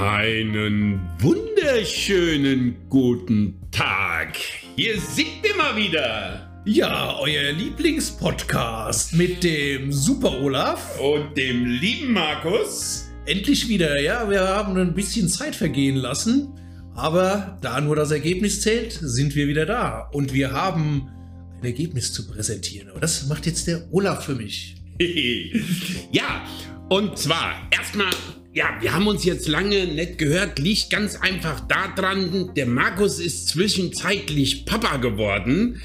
Einen wunderschönen guten Tag. Hier sind wir mal wieder. Ja, euer Lieblingspodcast mit dem Super Olaf. Und dem lieben Markus. Endlich wieder, ja. Wir haben ein bisschen Zeit vergehen lassen. Aber da nur das Ergebnis zählt, sind wir wieder da. Und wir haben ein Ergebnis zu präsentieren. Aber das macht jetzt der Olaf für mich. ja, und zwar erstmal ja, wir haben uns jetzt lange nicht gehört, liegt ganz einfach daran, der Markus ist zwischenzeitlich Papa geworden.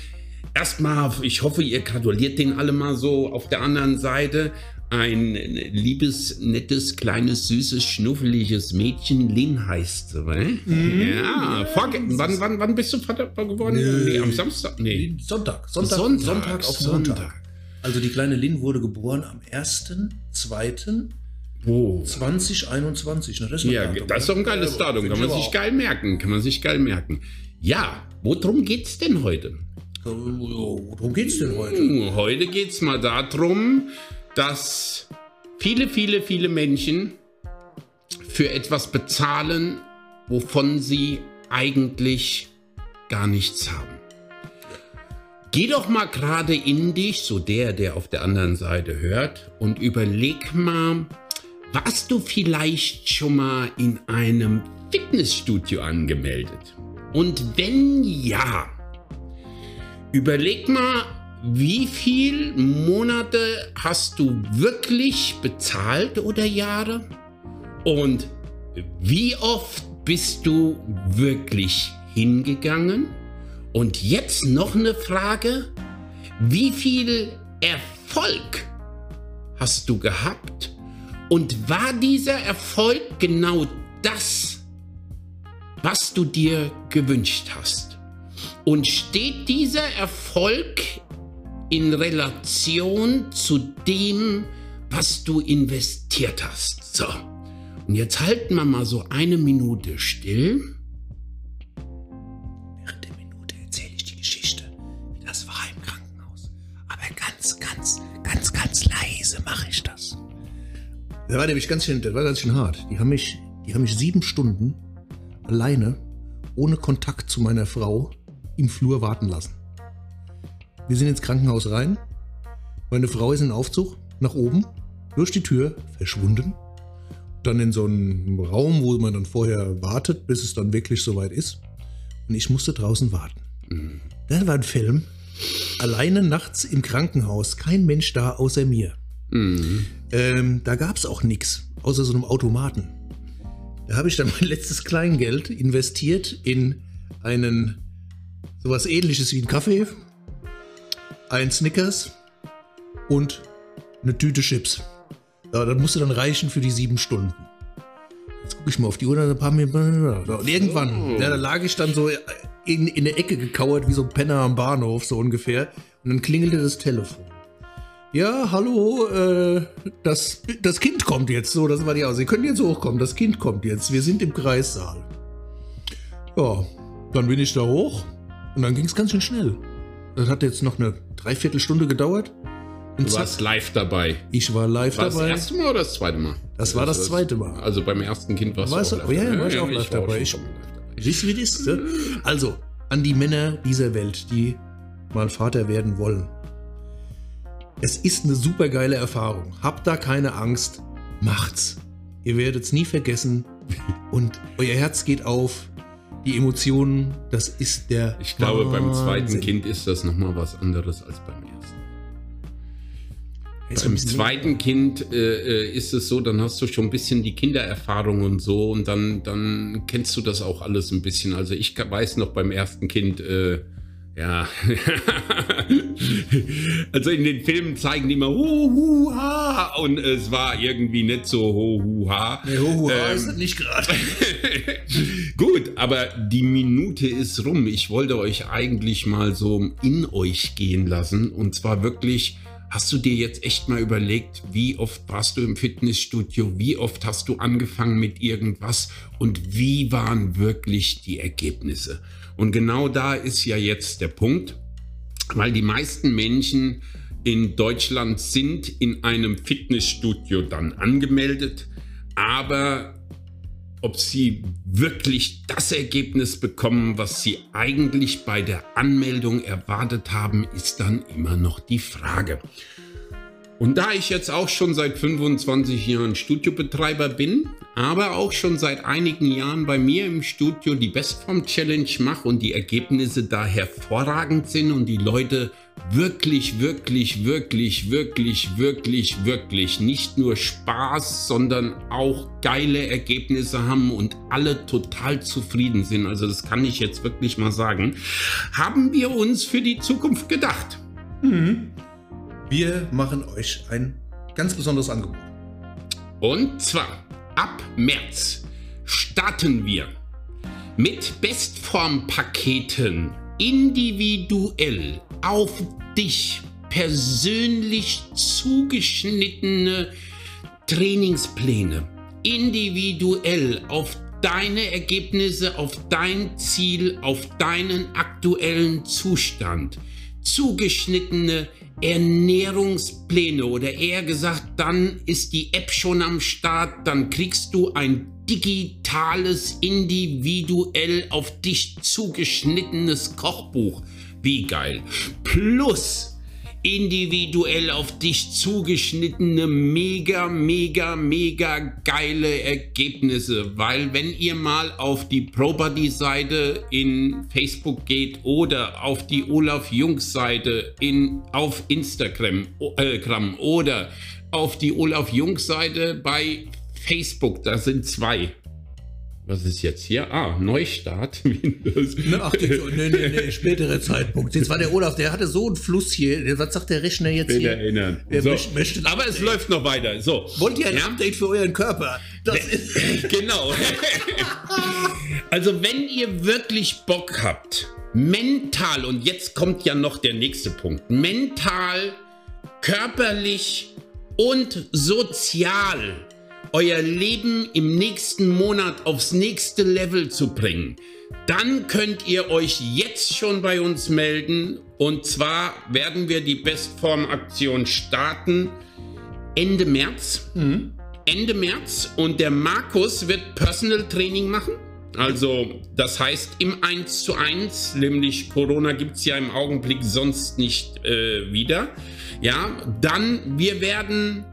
Erstmal, ich hoffe, ihr gratuliert den alle mal so auf der anderen Seite. Ein liebes, nettes, kleines, süßes, schnuffeliges Mädchen, Lin heißt sie, ne? Mhm. Ja, vorge wann, wann, wann bist du Vater geworden? Nee, nee am Samstag? Nee. Sonntag. Sonntag, Sonntag, Sonntag auf Sonntag. Sonntag. Also die kleine Lin wurde geboren am 1.2. Oh. 2021, ne? Das ist ja, Datum, das ist doch ein geiles ja, Datum. Kann man sich geil merken. Kann man sich geil merken. Ja, worum geht's denn heute? Worum geht's denn heute? Hm, heute geht's mal darum, dass viele, viele, viele Menschen für etwas bezahlen, wovon sie eigentlich gar nichts haben. Geh doch mal gerade in dich, so der, der auf der anderen Seite hört, und überleg mal, warst du vielleicht schon mal in einem Fitnessstudio angemeldet? Und wenn ja, überleg mal, wie viele Monate hast du wirklich bezahlt oder Jahre? Und wie oft bist du wirklich hingegangen? Und jetzt noch eine Frage. Wie viel Erfolg hast du gehabt? Und war dieser Erfolg genau das, was du dir gewünscht hast? Und steht dieser Erfolg in Relation zu dem, was du investiert hast? So. Und jetzt halten wir mal so eine Minute still. Das war nämlich ganz schön, das war ganz schön hart. Die haben mich, die haben mich sieben Stunden alleine, ohne Kontakt zu meiner Frau, im Flur warten lassen. Wir sind ins Krankenhaus rein. Meine Frau ist in Aufzug nach oben, durch die Tür, verschwunden. Dann in so einen Raum, wo man dann vorher wartet, bis es dann wirklich soweit ist. Und ich musste draußen warten. Mhm. Das war ein Film. Alleine nachts im Krankenhaus, kein Mensch da außer mir. Mhm. Ähm, da gab es auch nichts, außer so einem Automaten. Da habe ich dann mein letztes Kleingeld investiert in einen sowas ähnliches wie einen Kaffee, ein Snickers und eine Tüte Chips. Ja, das musste dann reichen für die sieben Stunden. Jetzt gucke ich mal auf die Uhr, ein paar Minuten. Und irgendwann, oh. ja, da lag ich dann so in, in der Ecke gekauert, wie so ein Penner am Bahnhof, so ungefähr. Und dann klingelte das Telefon. Ja, hallo, äh, das, das Kind kommt jetzt. So, das war die aus. Sie können jetzt hochkommen. Das Kind kommt jetzt. Wir sind im Kreissaal. Ja, dann bin ich da hoch und dann ging es ganz schön schnell. Das hat jetzt noch eine Dreiviertelstunde gedauert. Und du warst live dabei. Ich war live war dabei. Das erste Mal oder das zweite Mal? Das war das, das zweite Mal. Also beim ersten Kind warst, warst du auch live dabei. Ja, war ich auch live dabei. Ich, wie das ist? Also, an die Männer dieser Welt, die mal Vater werden wollen. Es ist eine super geile Erfahrung. Habt da keine Angst. Macht's. Ihr werdet es nie vergessen. Und euer Herz geht auf. Die Emotionen, das ist der. Ich glaube, Wahnsinn. beim zweiten Kind ist das nochmal was anderes als beim ersten. beim zweiten Kind äh, äh, ist es so, dann hast du schon ein bisschen die Kindererfahrung und so und dann, dann kennst du das auch alles ein bisschen. Also ich weiß noch beim ersten Kind, äh, ja. also in den Filmen zeigen die immer hu, hu, ha und es war irgendwie nicht so hu, hu, ha. Nee, hu, hu, ha ähm, ist nicht gerade. Gut, aber die Minute ist rum. Ich wollte euch eigentlich mal so in euch gehen lassen und zwar wirklich Hast du dir jetzt echt mal überlegt, wie oft warst du im Fitnessstudio, wie oft hast du angefangen mit irgendwas und wie waren wirklich die Ergebnisse? Und genau da ist ja jetzt der Punkt, weil die meisten Menschen in Deutschland sind in einem Fitnessstudio dann angemeldet, aber ob sie wirklich das Ergebnis bekommen, was sie eigentlich bei der Anmeldung erwartet haben, ist dann immer noch die Frage. Und da ich jetzt auch schon seit 25 Jahren Studiobetreiber bin, aber auch schon seit einigen Jahren bei mir im Studio die Bestform Challenge mache und die Ergebnisse da hervorragend sind und die Leute wirklich, wirklich, wirklich, wirklich, wirklich, wirklich nicht nur Spaß, sondern auch geile Ergebnisse haben und alle total zufrieden sind, also das kann ich jetzt wirklich mal sagen, haben wir uns für die Zukunft gedacht. Mhm. Wir machen euch ein ganz besonderes Angebot. Und zwar ab März starten wir mit Bestformpaketen individuell auf dich persönlich zugeschnittene Trainingspläne individuell auf deine Ergebnisse, auf dein Ziel, auf deinen aktuellen Zustand zugeschnittene Ernährungspläne oder eher gesagt, dann ist die App schon am Start, dann kriegst du ein digitales, individuell auf dich zugeschnittenes Kochbuch. Wie geil. Plus individuell auf dich zugeschnittene, mega, mega, mega geile Ergebnisse. Weil wenn ihr mal auf die Probody-Seite in Facebook geht oder auf die Olaf Jungs-Seite auf Instagram äh, oder auf die Olaf Jungs-Seite bei Facebook, da sind zwei. Was ist jetzt hier? Ah, Neustart. Windows. Ne, ach, nee, nee, nee, spätere Zeitpunkt. Jetzt war der Olaf, der hatte so einen Fluss hier. Was sagt der Rechner jetzt Bitte hier? erinnern. Er So. möchte, Aber es läuft noch weiter. So. Wollt ihr ein Ja? Update für euren Körper? Das ist, genau. also wenn ihr wirklich Bock habt, mental, und jetzt kommt ja noch der nächste Punkt, mental, körperlich und sozial euer Leben im nächsten Monat aufs nächste Level zu bringen, dann könnt ihr euch jetzt schon bei uns melden. Und zwar werden wir die Bestform-Aktion starten Ende März. Ende März und der Markus wird Personal Training machen. Also, das heißt im 1 zu 1, nämlich Corona gibt es ja im Augenblick sonst nicht äh, wieder. Ja, dann, wir werden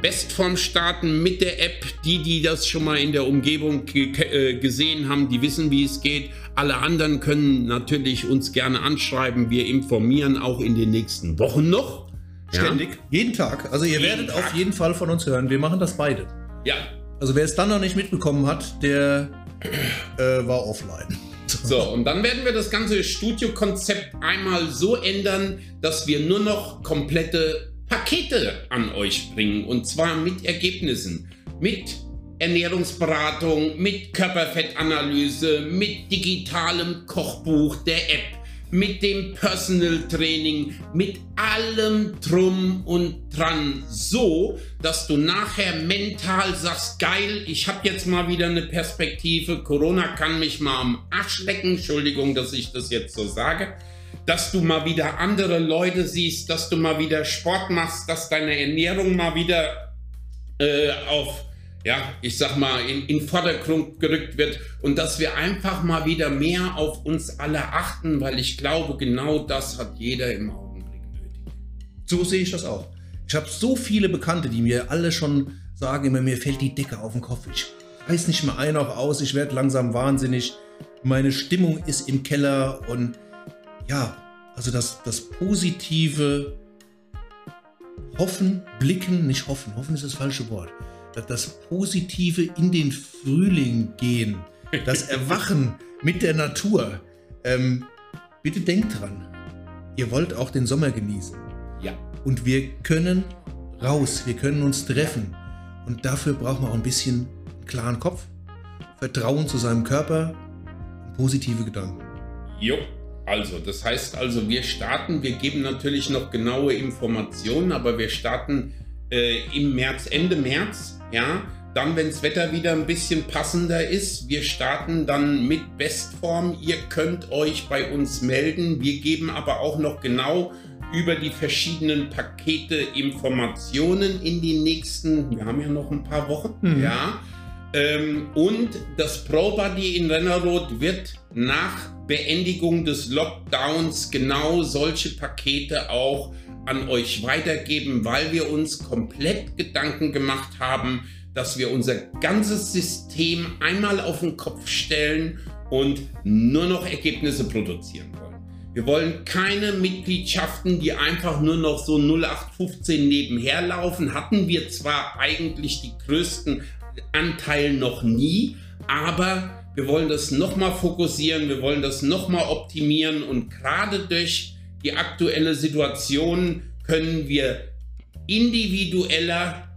Bestform starten mit der App. Die, die das schon mal in der Umgebung ge äh, gesehen haben, die wissen, wie es geht. Alle anderen können natürlich uns gerne anschreiben. Wir informieren auch in den nächsten Wochen noch. Ja? ständig, jeden Tag. Also ihr Jeden werdet Tag. auf jeden Fall von uns hören. Wir machen das beide. Ja, Also wer es dann noch nicht mitbekommen hat, der äh, war offline. So, und dann werden wir das ganze Studiokonzept einmal so ändern, dass wir nur noch komplette Pakete an euch bringen. Und zwar mit Ergebnissen. Mit Ernährungsberatung, mit Körperfettanalyse, mit digitalem Kochbuch der App, mit dem Personal Training, mit allem drum und dran. So, dass du nachher mental sagst, geil, ich habe jetzt mal wieder eine Perspektive. Corona kann mich mal am Arsch lecken. Entschuldigung, dass ich das jetzt so sage. Dass du mal wieder andere Leute siehst, dass du mal wieder Sport machst, dass deine Ernährung mal wieder äh, auf, ja, ich sag mal, in, in Vordergrund gerückt wird und dass wir einfach mal wieder mehr auf uns alle achten, weil ich glaube, genau das hat jeder im Augenblick nötig. So sehe ich das auch. Ich habe so viele Bekannte, die mir alle schon sagen, immer mir fällt die Decke auf den Kopf. Ich weiß nicht mehr ein noch aus, ich werde langsam wahnsinnig. Meine Stimmung ist im Keller und ja, also das, das positive Hoffen, Blicken, nicht hoffen, hoffen ist das falsche Wort. Das, Positive in den Frühling gehen, das Erwachen mit der Natur. Ähm, bitte denkt dran, ihr wollt auch den Sommer genießen. Ja, Und wir können raus, wir können uns treffen. Und dafür braucht man auch ein bisschen einen klaren Kopf, Vertrauen zu seinem Körper und positive Gedanken. jo. Also, das heißt also, wir starten, wir geben natürlich noch genaue Informationen, aber wir starten äh, im März, Ende März, ja. Dann, wenn das Wetter wieder ein bisschen passender ist, wir starten dann mit Bestform. Ihr könnt euch bei uns melden. Wir geben aber auch noch genau über die verschiedenen Pakete Informationen in die nächsten, wir haben ja noch ein paar Wochen, Mhm. ja. Ähm, und das ProBuddy in Rennerroth wird nach Beendigung des Lockdowns genau solche Pakete auch an euch weitergeben, weil wir uns komplett Gedanken gemacht haben, dass wir unser ganzes System einmal auf den Kopf stellen und nur noch Ergebnisse produzieren wollen. Wir wollen keine Mitgliedschaften, die einfach nur noch so 0815 nebenher laufen. Hatten wir zwar eigentlich die größten Anteil noch nie, aber wir wollen das nochmal fokussieren, wir wollen das nochmal optimieren und gerade durch die aktuelle Situation können wir individueller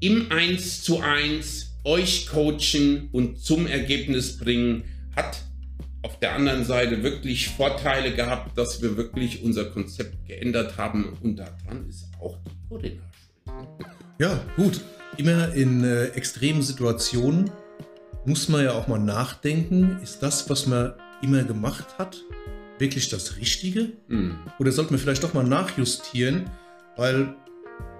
im 1 zu 1 euch coachen und zum Ergebnis bringen. Hat auf der anderen Seite wirklich Vorteile gehabt, dass wir wirklich unser Konzept geändert haben und daran ist auch die Corinna. Ja, gut immer in äh, extremen Situationen muss man ja auch mal nachdenken, ist das, was man immer gemacht hat, wirklich das Richtige? Mhm. Oder sollte man vielleicht doch mal nachjustieren, weil,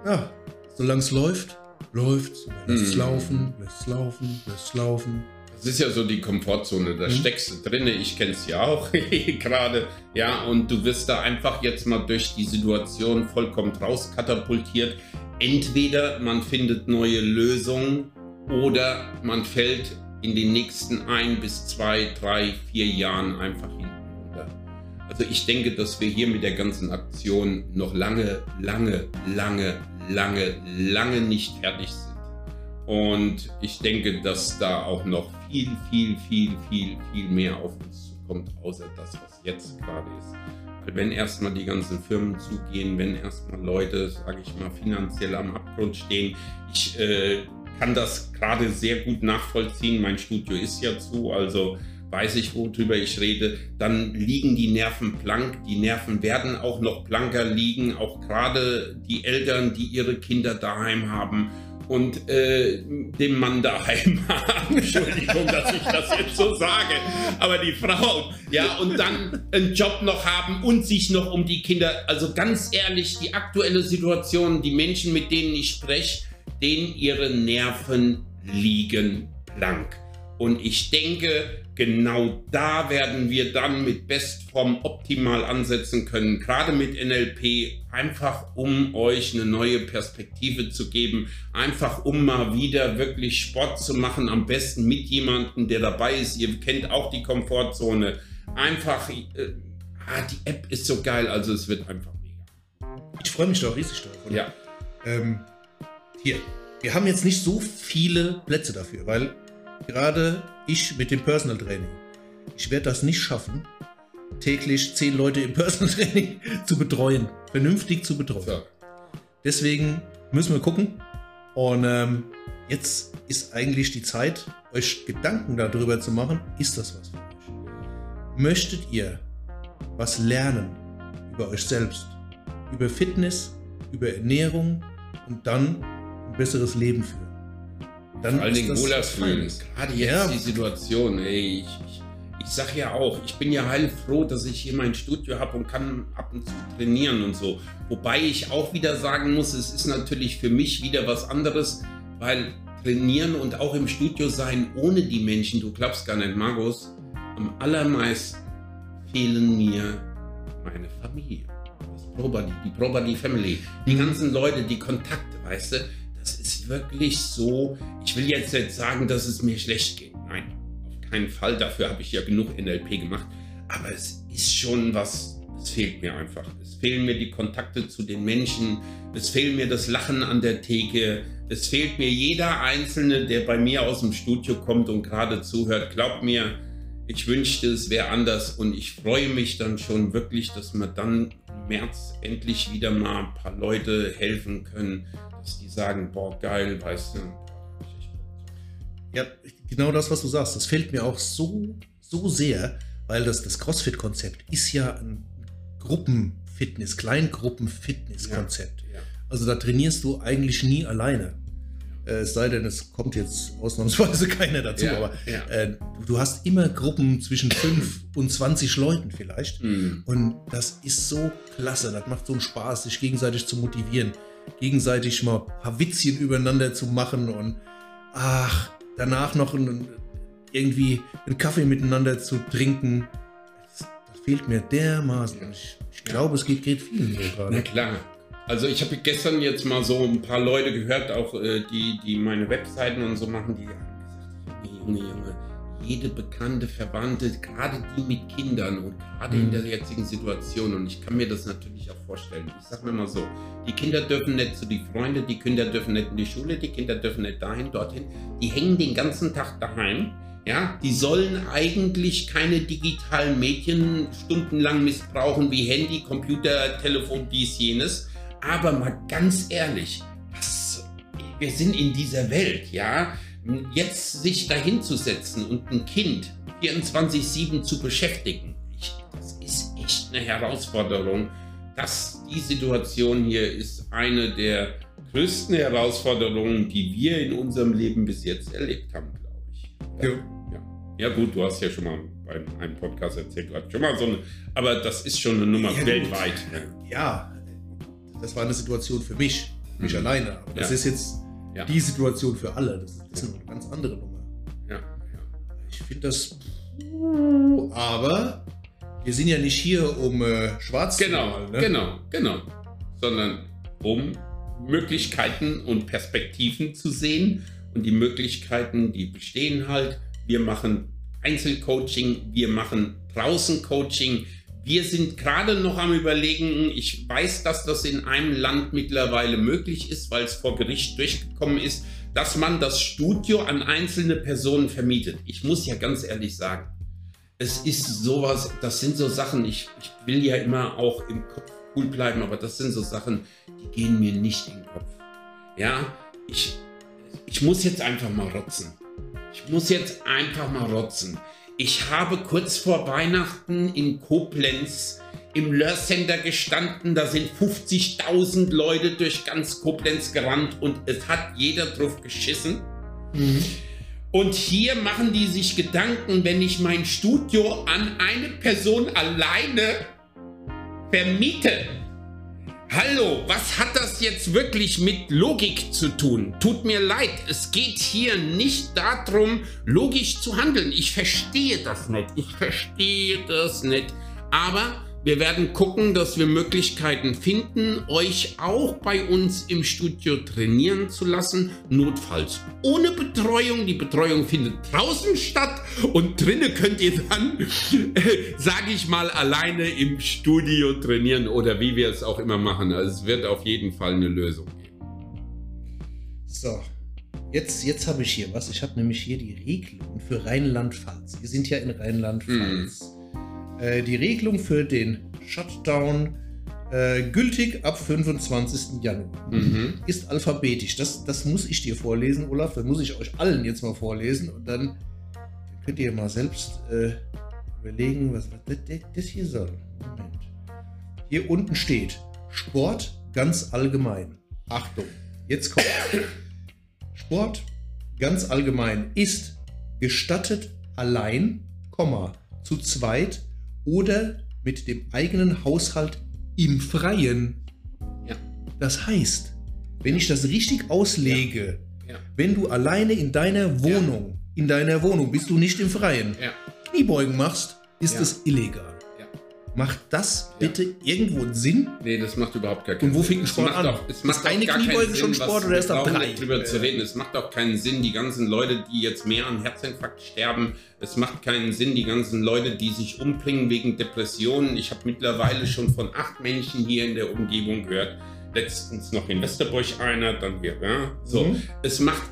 ja, solange es läuft, läuft es, lässt es mhm. laufen, lässt es laufen, lässt es laufen. Das ist ja so die Komfortzone, da mhm. steckst du drinne, ich kenne es ja auch gerade, ja, und du wirst da einfach jetzt mal durch die Situation vollkommen rauskatapultiert entweder man findet neue Lösungen oder man fällt in den nächsten ein bis zwei, drei, vier Jahren einfach hinten runter. Also ich denke, dass wir hier mit der ganzen Aktion noch lange, lange, lange, lange, lange nicht fertig sind. Und ich denke, dass da auch noch viel, viel, viel, viel, viel mehr auf uns zukommt, außer das, was jetzt gerade ist wenn erstmal die ganzen Firmen zugehen, wenn erstmal Leute, sage ich mal, finanziell am Abgrund stehen. Ich äh, kann das gerade sehr gut nachvollziehen. Mein Studio ist ja zu, also weiß ich, worüber ich rede. Dann liegen die Nerven blank. Die Nerven werden auch noch blanker liegen. Auch gerade die Eltern, die ihre Kinder daheim haben und äh, dem Mann daheim haben. Entschuldigung, dass ich das jetzt so sage. Aber die Frau, ja, und dann einen Job noch haben und sich noch um die Kinder. Also ganz ehrlich, die aktuelle Situation, die Menschen, mit denen ich spreche, denen ihre Nerven liegen blank. Und ich denke, genau da werden wir dann mit Bestform optimal ansetzen können, gerade mit NLP, einfach um euch eine neue Perspektive zu geben, einfach um mal wieder wirklich Sport zu machen, am besten mit jemandem, der dabei ist. Ihr kennt auch die Komfortzone. Einfach, äh, ah, die App ist so geil, also es wird einfach mega. Ich freue mich doch riesig drauf. Oder? Ja. Ähm, hier, wir haben jetzt nicht so viele Plätze dafür, weil Gerade ich mit dem Personal Training. Ich werde das nicht schaffen, täglich zehn Leute im Personal Training zu betreuen, vernünftig zu betreuen. So. Deswegen müssen wir gucken. Und ähm, jetzt ist eigentlich die Zeit, euch Gedanken darüber zu machen, ist das was für euch? Möchtet ihr was lernen über euch selbst, über Fitness, über Ernährung und dann ein besseres Leben führen? Dann Vor allen Dingen wohler fühlen. Gerade jetzt ja. die Situation, ey, ich, ich, ich sag ja auch, ich bin ja heilfroh, dass ich hier mein Studio habe und kann ab und zu trainieren und so. Wobei ich auch wieder sagen muss, es ist natürlich für mich wieder was anderes, weil trainieren und auch im Studio sein ohne die Menschen, du glaubst gar nicht, Markus, am allermeisten fehlen mir meine Familie. Das Probody, die Probody Family, die ganzen Leute, die Kontakte, weißt du, das ist wirklich so. Ich will jetzt nicht sagen, dass es mir schlecht geht. Nein, auf keinen Fall. Dafür habe ich ja genug NLP gemacht. Aber es ist schon was, es fehlt mir einfach. Es fehlen mir die Kontakte zu den Menschen. Es fehlt mir das Lachen an der Theke. Es fehlt mir jeder Einzelne, der bei mir aus dem Studio kommt und gerade zuhört. Glaubt mir, ich wünschte, es wäre anders und ich freue mich dann schon wirklich, dass wir dann im März endlich wieder mal ein paar Leute helfen können, dass die sagen, boah, geil, weißt du. Ja, genau das, was du sagst. Das fällt mir auch so, so sehr, weil das, das CrossFit-Konzept ist ja ein Gruppenfitness, Kleingruppen-Fitness-Konzept. Ja, ja. Also da trainierst du eigentlich nie alleine. Äh, es sei denn, es kommt jetzt ausnahmsweise keiner dazu, ja, aber ja. Äh, du hast immer Gruppen zwischen 5 und 20 Leuten vielleicht. Mhm. Und das ist so klasse, das macht so einen Spaß, sich gegenseitig zu motivieren, gegenseitig mal ein paar Witzchen übereinander zu machen und ach, danach noch ein, irgendwie einen Kaffee miteinander zu trinken, das, das fehlt mir dermaßen. Ich, ich glaube, es geht, geht vielen so Na gerade. klar. Also ich habe gestern jetzt mal so ein paar Leute gehört, auch äh, die, die meine Webseiten und so machen, die haben gesagt, Junge, Junge, Junge, jede bekannte Verwandte, gerade die mit Kindern und gerade in Mhm. der jetzigen Situation, und ich kann mir das natürlich auch vorstellen. Ich sag mir mal so, die Kinder dürfen nicht zu die Freunde, die Kinder dürfen nicht in die Schule, die Kinder dürfen nicht dahin, dorthin. Die hängen den ganzen Tag daheim. Ja, die sollen eigentlich keine digitalen Medien stundenlang missbrauchen wie Handy, Computer, Telefon, dies, jenes. Aber mal ganz ehrlich, was, wir sind in dieser Welt, ja. Jetzt sich dahin zu setzen und ein Kind 24-7 zu beschäftigen, ich, das ist echt eine Herausforderung. Das, die Situation hier ist eine der größten Herausforderungen, die wir in unserem Leben bis jetzt erlebt haben, glaube ich. Ja. Ja. ja, gut, du hast ja schon mal bei einem Podcast erzählt, du hast schon mal so eine, aber das ist schon eine Nummer Ja, weltweit. Ja, das war eine Situation für mich, mich Mhm. alleine. Aber das Ja. ist jetzt Ja. die Situation für alle. Das, das ist eine ganz andere Nummer. Ja, ja. Ich finde das. Aber wir sind ja nicht hier, um äh, schwarz Genau, zu malen. Ne? genau, genau. Sondern um Möglichkeiten und Perspektiven zu sehen. Und die Möglichkeiten, die bestehen halt. Wir machen Einzelcoaching, wir machen draußen Coaching. Wir sind gerade noch am Überlegen, ich weiß, dass das in einem Land mittlerweile möglich ist, weil es vor Gericht durchgekommen ist, dass man das Studio an einzelne Personen vermietet. Ich muss ja ganz ehrlich sagen, es ist sowas, das sind so Sachen, ich, ich will ja immer auch im Kopf cool bleiben, aber das sind so Sachen, die gehen mir nicht in den Kopf. Ja, ich, ich muss jetzt einfach mal rotzen. Ich muss jetzt einfach mal rotzen. Ich habe kurz vor Weihnachten in Koblenz im Löhr Center gestanden. Da sind 50.000 Leute durch ganz Koblenz gerannt und es hat jeder drauf geschissen. Mhm. Und hier machen die sich Gedanken, wenn ich mein Studio an eine Person alleine vermiete. Hallo, was hat das jetzt wirklich mit Logik zu tun? Tut mir leid, es geht hier nicht darum, logisch zu handeln. Ich verstehe das nicht. Ich verstehe das nicht. Aber wir werden gucken, dass wir Möglichkeiten finden, euch auch bei uns im Studio trainieren zu lassen. Notfalls ohne Betreuung. Die Betreuung findet draußen statt und drinnen könnt ihr dann, äh, sage ich mal, alleine im Studio trainieren oder wie wir es auch immer machen. Also es wird auf jeden Fall eine Lösung geben. So, jetzt, jetzt habe ich hier was. Ich habe nämlich hier die Regelung für Rheinland-Pfalz. Wir sind ja in Rheinland-Pfalz. Äh, die Regelung für den Shutdown äh, gültig ab 25. Januar. Mhm. Ist alphabetisch. Das, das muss ich dir vorlesen, Olaf. Das muss ich euch allen jetzt mal vorlesen. Und dann könnt ihr mal selbst äh, überlegen, was, das, das hier soll. Moment. Hier unten steht Sport ganz allgemein. Achtung, jetzt kommt. Sport ganz allgemein ist gestattet allein, Komma, zu zweit oder mit dem eigenen Haushalt im Freien. Ja. Das heißt, wenn ich das richtig auslege, Ja. wenn du alleine in deiner Wohnung, in deiner Wohnung bist du nicht im Freien, Ja. Kniebeugen machst, ist Ja. es illegal. Ja. Macht das Ja. bitte irgendwo einen Sinn? Nee, das macht überhaupt gar keinen Und wo Sinn. fängt ein Sport an? Auch, es macht Ist eine Kniebeuge schon Sinn, Sport was- oder wir ab brauchen drei? drüber zu reden. Es macht auch keinen Sinn, die ganzen Leute, die jetzt mehr an Herzinfarkt sterben. Es macht keinen Sinn, die ganzen Leute, die sich umbringen wegen Depressionen. Ich habe mittlerweile schon von acht Menschen hier in der Umgebung gehört. Letztens noch in Westerburg einer, dann hier. Ja? So, Mhm. es macht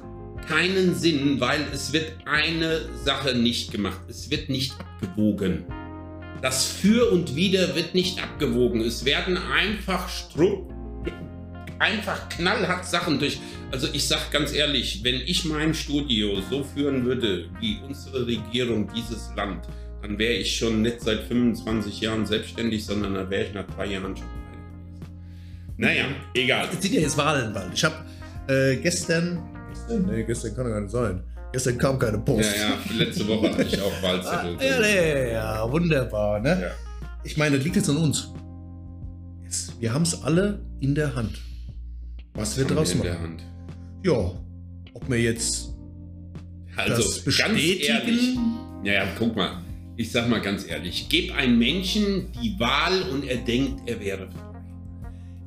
keinen Sinn, weil es wird eine Sache nicht gemacht. Es wird nicht abgewogen. Das Für und Wider wird nicht abgewogen. Es werden einfach Strupp, einfach knallhart Sachen durch. Also ich sag ganz ehrlich, wenn ich mein Studio so führen würde wie unsere Regierung dieses Land, dann wäre ich schon nicht seit 25 Jahren selbstständig, sondern dann wäre ich nach drei Jahren schon gewesen. Naja, egal. Es sind ja jetzt Wahlen bald. Ich habe äh, gestern, gestern, nee, gestern kann ja gar nicht sein. Gestern kam keine Ja, Post. ja, letzte Woche hatte ich auch Ah, Wahlzettel. ja, ja, ja, wunderbar, ne? Ja. Ich meine, das liegt jetzt an uns. Jetzt, wir haben es alle in der Hand. Was wir Haben draus in machen? der Hand. Ja, ob wir jetzt Also das bestätigen. Naja, guck mal. Ich sag mal ganz ehrlich, gib einem Menschen die Wahl und er denkt, er wäre frei.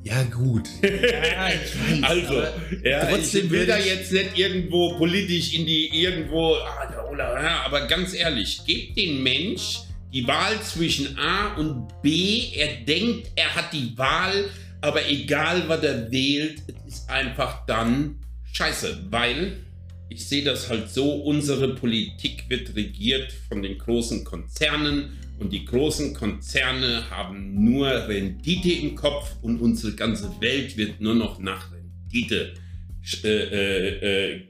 Ja, gut. Ja, weiß, also, ja, trotzdem will da jetzt nicht irgendwo politisch in die irgendwo, ah, ja, aber ganz ehrlich, gebt den Mensch die Wahl zwischen A und B. Er denkt, er hat die Wahl, aber egal, was er wählt, es ist einfach dann scheiße, weil ich sehe das halt so, unsere Politik wird regiert von den großen Konzernen und die großen Konzerne haben nur Rendite im Kopf und unsere ganze Welt wird nur noch nach Rendite äh, äh, äh,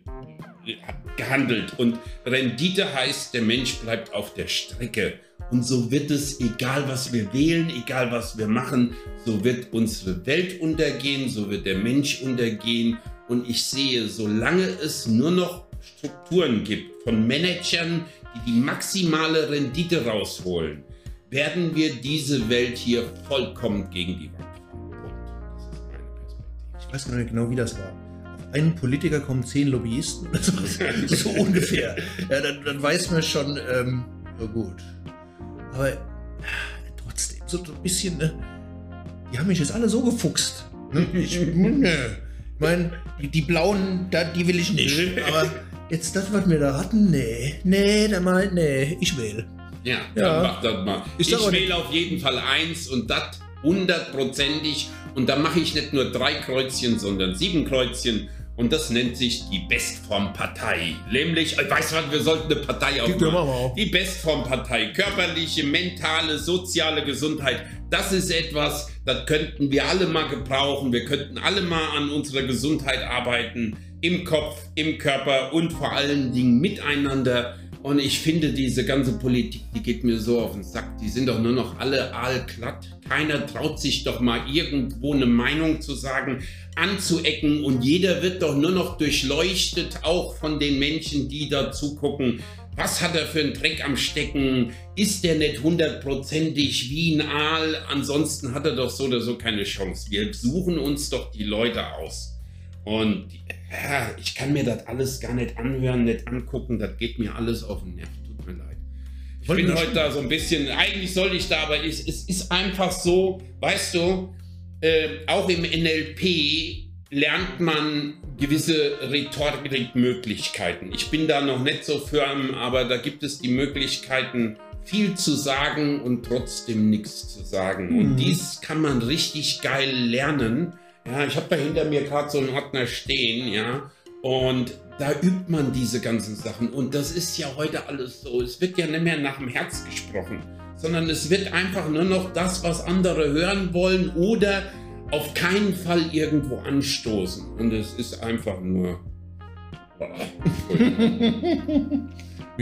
gehandelt. Und Rendite heißt, der Mensch bleibt auf der Strecke. Und so wird es, egal was wir wählen, egal was wir machen, so wird unsere Welt untergehen, so wird der Mensch untergehen. Und ich sehe, solange es nur noch Strukturen gibt von Managern, die die maximale Rendite rausholen, werden wir diese Welt hier vollkommen gegen die Wand fahren. Das ist meine Perspektive. Ich weiß gar nicht genau, wie das war. Auf einen Politiker kommen zehn Lobbyisten, so, so ungefähr. Ja, dann, dann, weiß man schon, ähm, ja gut. Aber äh, trotzdem, so ein bisschen, ne? die haben mich jetzt alle so gefuchst. Ne? Ich, ne. Ich meine, die, die, blauen, da, die will ich nicht. Aber jetzt das, was wir da hatten, nee, nee, da mal, nee, ich will. Ja, ja. mach das mal. Ich, ich wähle auf jeden Fall eins und das hundertprozentig. Und da mache ich nicht nur drei Kreuzchen, sondern sieben Kreuzchen. Und das nennt sich die Bestformpartei. Nämlich, ich weiß was, wir sollten eine Partei aufmachen. Die Bestformpartei. Körperliche, mentale, soziale Gesundheit. Das ist etwas, das könnten wir alle mal gebrauchen. Wir könnten alle mal an unserer Gesundheit arbeiten. Im Kopf, im Körper und vor allen Dingen miteinander. Und ich finde, diese ganze Politik, die geht mir so auf den Sack. Die sind doch nur noch alle aalglatt. Keiner traut sich doch mal irgendwo eine Meinung zu sagen, anzuecken. Und jeder wird doch nur noch durchleuchtet, auch von den Menschen, die da zugucken. Was hat er für einen Dreck am Stecken? Ist der nicht hundertprozentig wie ein Aal? Ansonsten hat er doch so oder so keine Chance. Wir suchen uns doch die Leute aus. Und ja, ich kann mir das alles gar nicht anhören, nicht angucken. Das geht mir alles auf den Nerv. Tut mir leid. Ich bin heute da so ein bisschen, eigentlich sollte ich da, aber es, es ist einfach so, weißt du, äh, auch im NLP lernt man gewisse Rhetorikmöglichkeiten. Ich bin da noch nicht so firm, aber da gibt es die Möglichkeiten, viel zu sagen und trotzdem nichts zu sagen. Mhm. Und dies kann man richtig geil lernen ja, ich habe da hinter mir gerade so einen Ordner stehen, ja. Und da übt man diese ganzen Sachen. Und das ist ja heute alles so. Es wird ja nicht mehr nach dem Herz gesprochen, sondern es wird einfach nur noch das, was andere hören wollen oder auf keinen Fall irgendwo anstoßen. Und es ist einfach nur.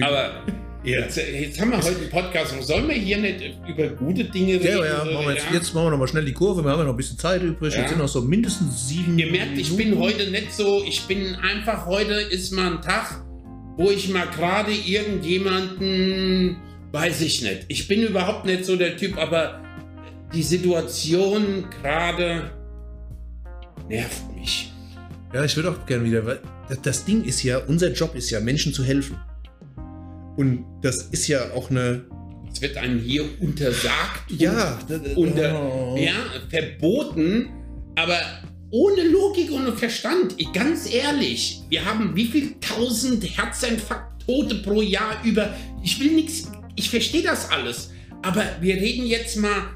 Aber ja. Jetzt, jetzt, haben wir heute einen Podcast. Sollen wir hier nicht über gute Dinge reden? Ja, ja, machen wir jetzt, ja. jetzt machen wir noch mal schnell die Kurve. Wir haben ja noch ein bisschen Zeit übrig. Ja. Jetzt sind noch so mindestens sieben. Ihr merkt, ich bin heute nicht so. Ich bin einfach heute ist mal ein Tag, wo ich mal gerade irgendjemanden, weiß ich nicht. Ich bin überhaupt nicht so der Typ, aber die Situation gerade nervt mich. Ja, ich würde auch gerne wieder, weil das Ding ist ja, unser Job ist ja, Menschen zu helfen. Und das ist ja auch eine. Es wird einem hier untersagt. Ja. Unter, oh. ja, verboten, aber ohne Logik und Verstand. Ganz ehrlich, wir haben wie viel tausend Herzinfarkttote pro Jahr über. Ich will nichts. Ich verstehe das alles. Aber wir reden jetzt mal.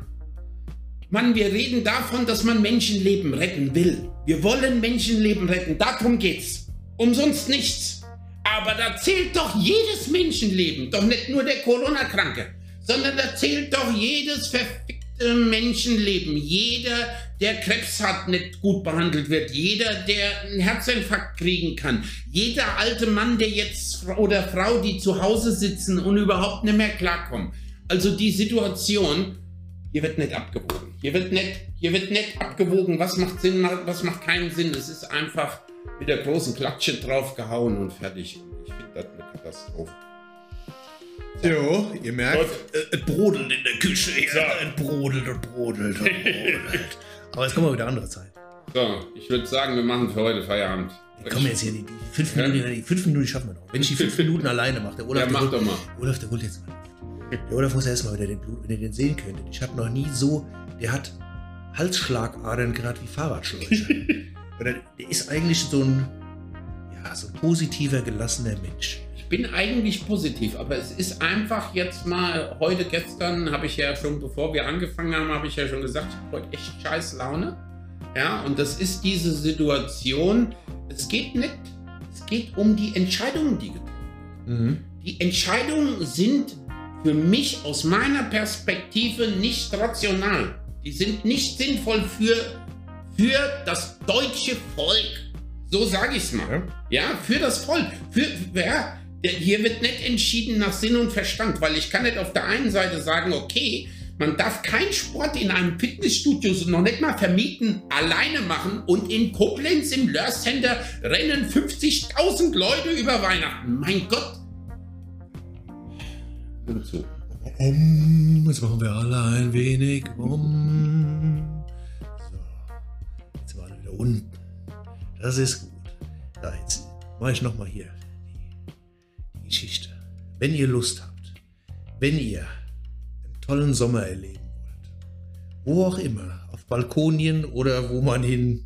Mann, wir reden davon, dass man Menschenleben retten will. Wir wollen Menschenleben retten. Darum geht's. Umsonst nichts. Aber da zählt doch jedes Menschenleben, doch nicht nur der Corona-Kranke, sondern da zählt doch jedes verfickte Menschenleben. Jeder, der Krebs hat, nicht gut behandelt wird. Jeder, der einen Herzinfarkt kriegen kann. Jeder alte Mann, der jetzt oder Frau, die zu Hause sitzen und überhaupt nicht mehr klarkommen. Also die Situation, hier wird nicht abgewogen. Hier wird nicht, hier wird nicht abgewogen, was macht Sinn, was macht keinen Sinn. Es ist einfach mit der großen Klatsche draufgehauen und fertig. Ich finde das eine Katastrophe. So, ihr merkt, äh, es brodelt in der Küche. Ja, es brodelt und brodelt und brodelt. Aber jetzt kommen wir wieder andere Zeit. So, ich würde sagen, wir machen für heute Feierabend. Komm jetzt hier, die, die fünf, Minuten, die fünf Minuten schaffen wir noch. Wenn ich die fünf Minuten alleine mache, der Olaf, Ja, der mach holt, doch mal. Olaf, der holt jetzt mal. Der Olaf muss erstmal wieder den Blut, wenn ihr den sehen könntet. Ich habe noch nie so, der hat Halsschlagadern gerade wie Fahrradschläuche. Oder der ist eigentlich so ein, ja, so ein positiver, gelassener Mensch. Ich bin eigentlich positiv, aber es ist einfach jetzt mal, heute, gestern habe ich ja schon, bevor wir angefangen haben, habe ich ja schon gesagt, ich habe heute echt scheiß Laune. Ja, und das ist diese Situation, es geht nicht, es geht um die Entscheidungen, die getroffen Mhm. Die Entscheidungen sind für mich aus meiner Perspektive nicht rational. Die sind nicht sinnvoll für, für das deutsche Volk. So sage ich es mal. Ja. für das Volk. Für, ja, hier wird nicht entschieden nach Sinn und Verstand, weil ich kann nicht auf der einen Seite sagen, okay, man darf keinen Sport in einem Fitnessstudio so noch nicht mal vermieten, alleine machen und in Koblenz im Lörs Center rennen 50.000 Leute über Weihnachten. Mein Gott. Zu. Um, jetzt machen wir alle ein wenig um. So, jetzt waren wir wieder unten. Das ist gut. Da, jetzt mache ich nochmal hier die, die Geschichte. Wenn ihr Lust habt, wenn ihr einen tollen Sommer erleben wollt, wo auch immer, auf Balkonien oder wo man hin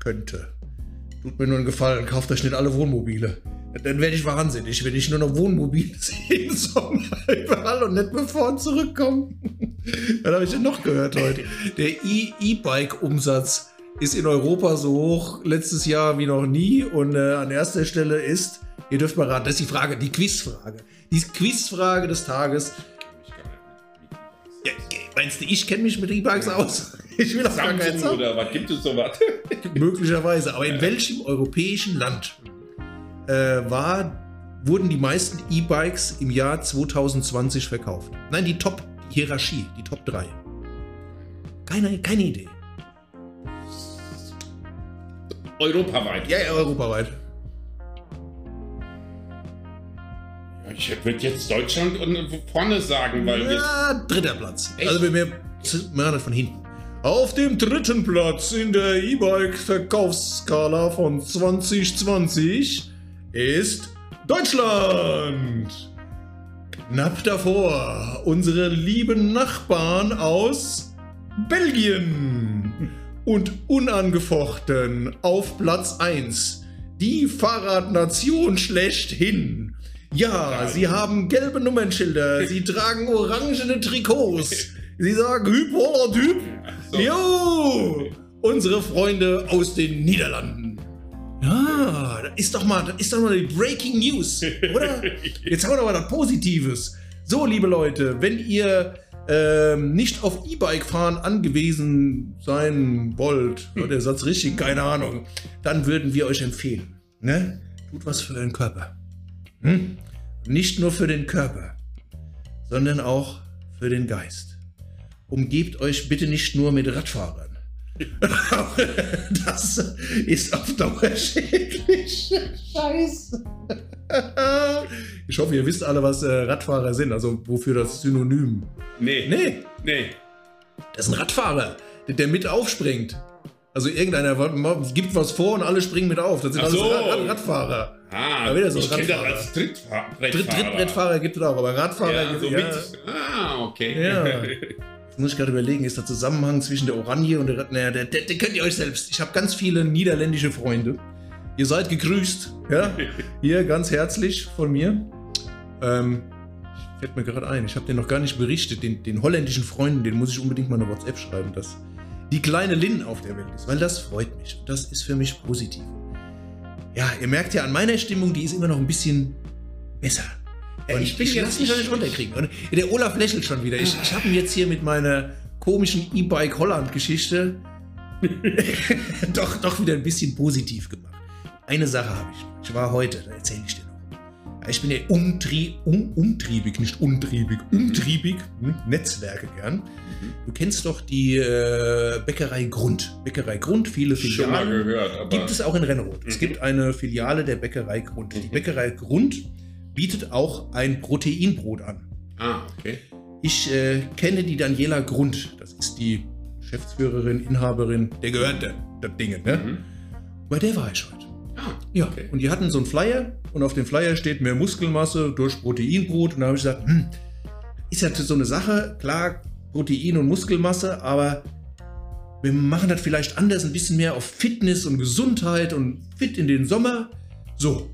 könnte, tut mir nur einen Gefallen, kauft euch nicht alle Wohnmobile. Dann werde ich wahnsinnig, wenn ich nur noch Wohnmobile sehe im Sommer überall und nicht mehr vor und zurückkommen. Was habe ich denn noch gehört heute? Der E- E-Bike-Umsatz ist in Europa so hoch letztes Jahr wie noch nie und äh, an erster Stelle ist, ihr dürft mal raten, das ist die Frage, die Quizfrage. Die Quizfrage des Tages. Ja, meinst du, ich kenne mich mit E-Bikes aus? Ich will auch gar Samsung haben. oder was gibt es sowas? Möglicherweise. Aber in welchem europäischen Land äh, war, wurden die meisten E-Bikes im Jahr 2020 verkauft? Nein, die Top die Hierarchie, die Top 3. Keine, keine Idee. Europaweit. Ja, ja, europaweit. Ja, Ich würde jetzt Deutschland und vorne sagen, weil wir. Ja, dritter Platz. Echt? Also wir, machen von hinten. Auf dem dritten Platz in der E-Bike-Verkaufsskala von 2020 ist Deutschland. Knapp davor unsere lieben Nachbarn aus Belgien. Und unangefochten auf Platz 1 die Fahrradnation schlechthin. Ja, sie haben gelbe Nummernschilder, sie tragen orangene Trikots. Sie sagen holla, Typ. Jo, unsere Freunde aus den Niederlanden. Ja, das ist doch mal, das ist doch mal die Breaking News, oder? Jetzt haben wir doch mal was Positives. So, liebe Leute, wenn ihr ähm, nicht auf E-Bike fahren angewiesen sein wollt, war der Satz richtig, keine Ahnung, dann würden wir euch empfehlen, ne? Tut was für den Körper. Hm? Nicht nur für den Körper, sondern auch für den Geist. Umgebt euch bitte nicht nur mit Radfahrern. das ist auf Dauer schädlich. Scheiße. Ich hoffe, ihr wisst alle, was äh, Radfahrer sind, also wofür das Synonym. Nee. Nee, Nee. das ist ein Radfahrer, der, der mit aufspringt. Also irgendeiner gibt was vor und alle springen mit auf. Das sind Ach alles so. Rad, Rad, Radfahrer. Ah, Da so ich kenne das Radfahrer. als Drittfahr Dritt, Drittfahrer. Drittbrettfahrer gibt es auch, aber Radfahrer Ja, gibt so es mit. Ah, okay. Ja. Jetzt muss ich gerade überlegen, ist der Zusammenhang zwischen der Oranje und der? Naja, der, der, der könnt ihr euch selbst. Ich habe ganz viele niederländische Freunde. Ihr seid gegrüßt. Ja? Hier ganz herzlich von mir. Ähm, fällt mir gerade ein, ich habe den noch gar nicht berichtet. Den, den holländischen Freunden, den muss ich unbedingt mal eine WhatsApp schreiben, dass die kleine Lynn auf der Welt ist, weil das freut mich. Und das ist für mich positiv. Ja, ihr merkt ja an meiner Stimmung, die ist immer noch ein bisschen besser. Und ich bin ich jetzt lass mich doch nicht nicht- runterkriegen. Und der Olaf lächelt schon wieder. Ich, ich habe ihn jetzt hier mit meiner komischen E-Bike Holland-Geschichte doch, doch wieder ein bisschen positiv gemacht. Eine Sache habe ich. Ich war heute, da erzähle ich dir noch. Ich bin ja umtrie, um, umtriebig, nicht untriebig, umtriebig, hm, Netzwerke gern. Du kennst doch die äh, Bäckerei Grund. Bäckerei Grund, viele Schon mal Filialen. gehört, aber. Gibt es auch in Renneroth. Es Mhm. gibt eine Filiale der Bäckerei Grund. Die Mhm. Bäckerei Grund bietet auch ein Proteinbrot an. Ah, okay. Ich äh, kenne die Daniela Grund. Das ist die Geschäftsführerin, Inhaberin, der gehört der. das Ding, ne? Mhm. Bei der war ich heute. Ah, Ja, okay. und die hatten so einen Flyer und auf dem Flyer steht mehr Muskelmasse durch Proteinbrot. Und da habe ich gesagt, hm, ist ja so eine Sache, klar, Protein und Muskelmasse, aber wir machen das vielleicht anders, ein bisschen mehr auf Fitness und Gesundheit und fit in den Sommer. So,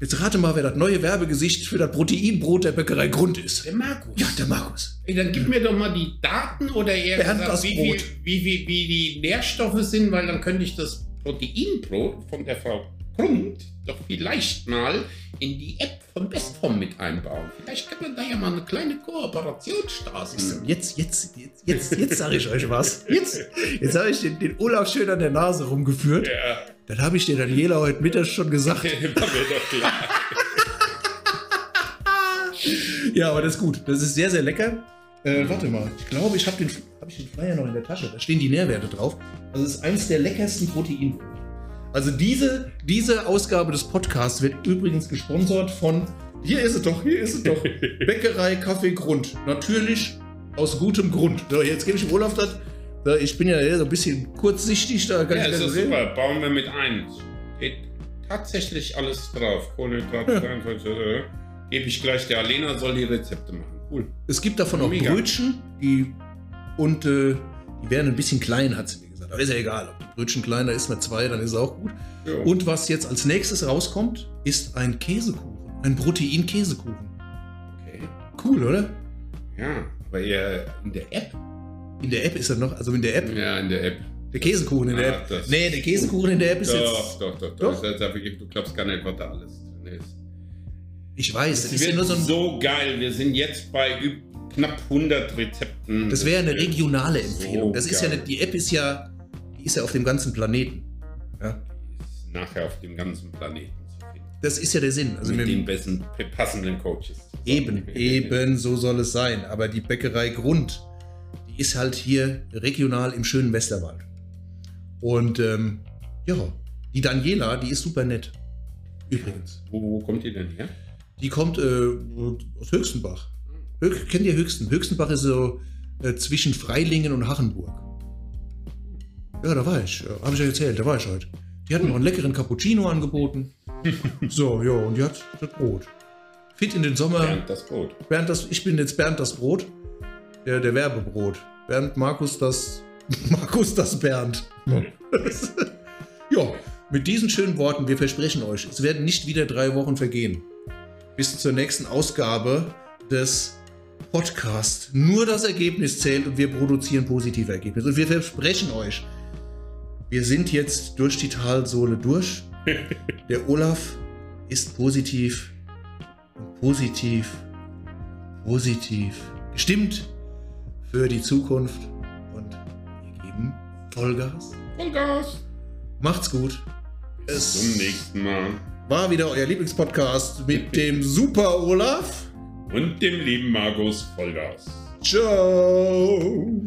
jetzt rate mal, wer das neue Werbegesicht für das Proteinbrot der Bäckerei Grund ist. Der Markus. Ja, der Markus. Ey, dann gib mir doch mal die Daten oder eher Bernd gesagt, wie, wie, wie, wie die Nährstoffe sind, weil dann könnte ich das Proteinbrot von der Frau Grund doch vielleicht mal in die App von Bestform mit einbauen. Vielleicht kann man da ja mal eine kleine Kooperation starten. Jetzt, jetzt, jetzt, jetzt, jetzt sage ich euch was. Jetzt, jetzt habe ich den, den Olaf schön an der Nase rumgeführt. Ja, Dann habe ich der Daniela heute Mittag schon gesagt. war mir doch klar. Ja, aber das ist gut. Das ist sehr, sehr lecker. Äh, warte mal, ich glaube, ich habe den, hab ich den Flyer noch in der Tasche. Da stehen die Nährwerte drauf. Also es ist eins der leckersten Proteinbrote. Also diese, diese Ausgabe des Podcasts wird übrigens gesponsert von, hier ist es doch, hier ist es doch, Bäckerei Kaffee Grund. Natürlich aus gutem Grund. So, jetzt gebe ich Olaf das. Ich bin ja so ein bisschen kurzsichtig, da kann Ja, ich ist doch nicht reden. super. Bauen wir mit ein. Steht tatsächlich alles drauf. Kohlenhydrate, Ja. 23, äh, Gebe ich gleich der Alena, soll die Rezepte machen. Cool. Es gibt davon auch Mega. Brötchen, die und äh, die werden ein bisschen klein, hat sie mir gesagt. Aber ist ja egal, ob die Brötchen kleiner ist mit zwei, dann ist es auch gut. Ja. Und was jetzt als nächstes rauskommt, ist ein Käsekuchen. Ein Protein-Käsekuchen. okay. Cool, oder? Ja, aber in der App. In der App ist er noch, also in der App, Ja, in der App. der Käsekuchen in der Ah, App. das- Nee, der Käsekuchen in der App ist Doch, jetzt. doch, doch, Doch? doch. Das ist wirklich- Du glaubst gar nicht, was da alles drin ist. Ich weiß, das Es ist ja nur so ein. so geil. Wir sind jetzt bei knapp 100 Rezepten. Das wäre eine regionale so Empfehlung. Das ist ja geil. nicht, die App ist ja, die ist ja auf dem ganzen Planeten. Ja, Ist nachher auf dem ganzen Planeten zu finden. das ist ja der Sinn. Also mit mit den besten, passenden Coaches. Eben, eben, so soll es sein. Aber die Bäckerei Grund, die ist halt hier regional im schönen Westerwald. Und ähm, ja, die Daniela, die ist super nett. Übrigens. Wo, wo kommt ihr denn her? Die kommt äh, aus Höchstenbach. Höch, kennt ihr Höchsten? Höchstenbach ist so äh, zwischen Freilingen und Hachenburg. Ja, da war ich. Habe ich ja erzählt, da war ich heute. Die hatten noch einen leckeren Cappuccino angeboten. so, ja, und die hat das Brot. Fit in den Sommer. Bernd das Brot. Bernd das, ich bin jetzt Bernd das Brot, der, der Werbebrot. Bernd Markus das, Markus das Bernd. ja, mit diesen schönen Worten, wir versprechen euch, es werden nicht wieder drei Wochen vergehen. Bis zur nächsten Ausgabe des Podcasts. Nur das Ergebnis zählt und wir produzieren positive Ergebnisse. Und wir versprechen euch, wir sind jetzt durch die Talsohle durch. Der Olaf ist positiv positiv, positiv gestimmt für die Zukunft und wir geben Vollgas. Vollgas. Macht's gut. Bis Es zum nächsten Mal. war wieder euer Lieblingspodcast mit dem Super Olaf. Und dem lieben Markus Vollgas. Ciao.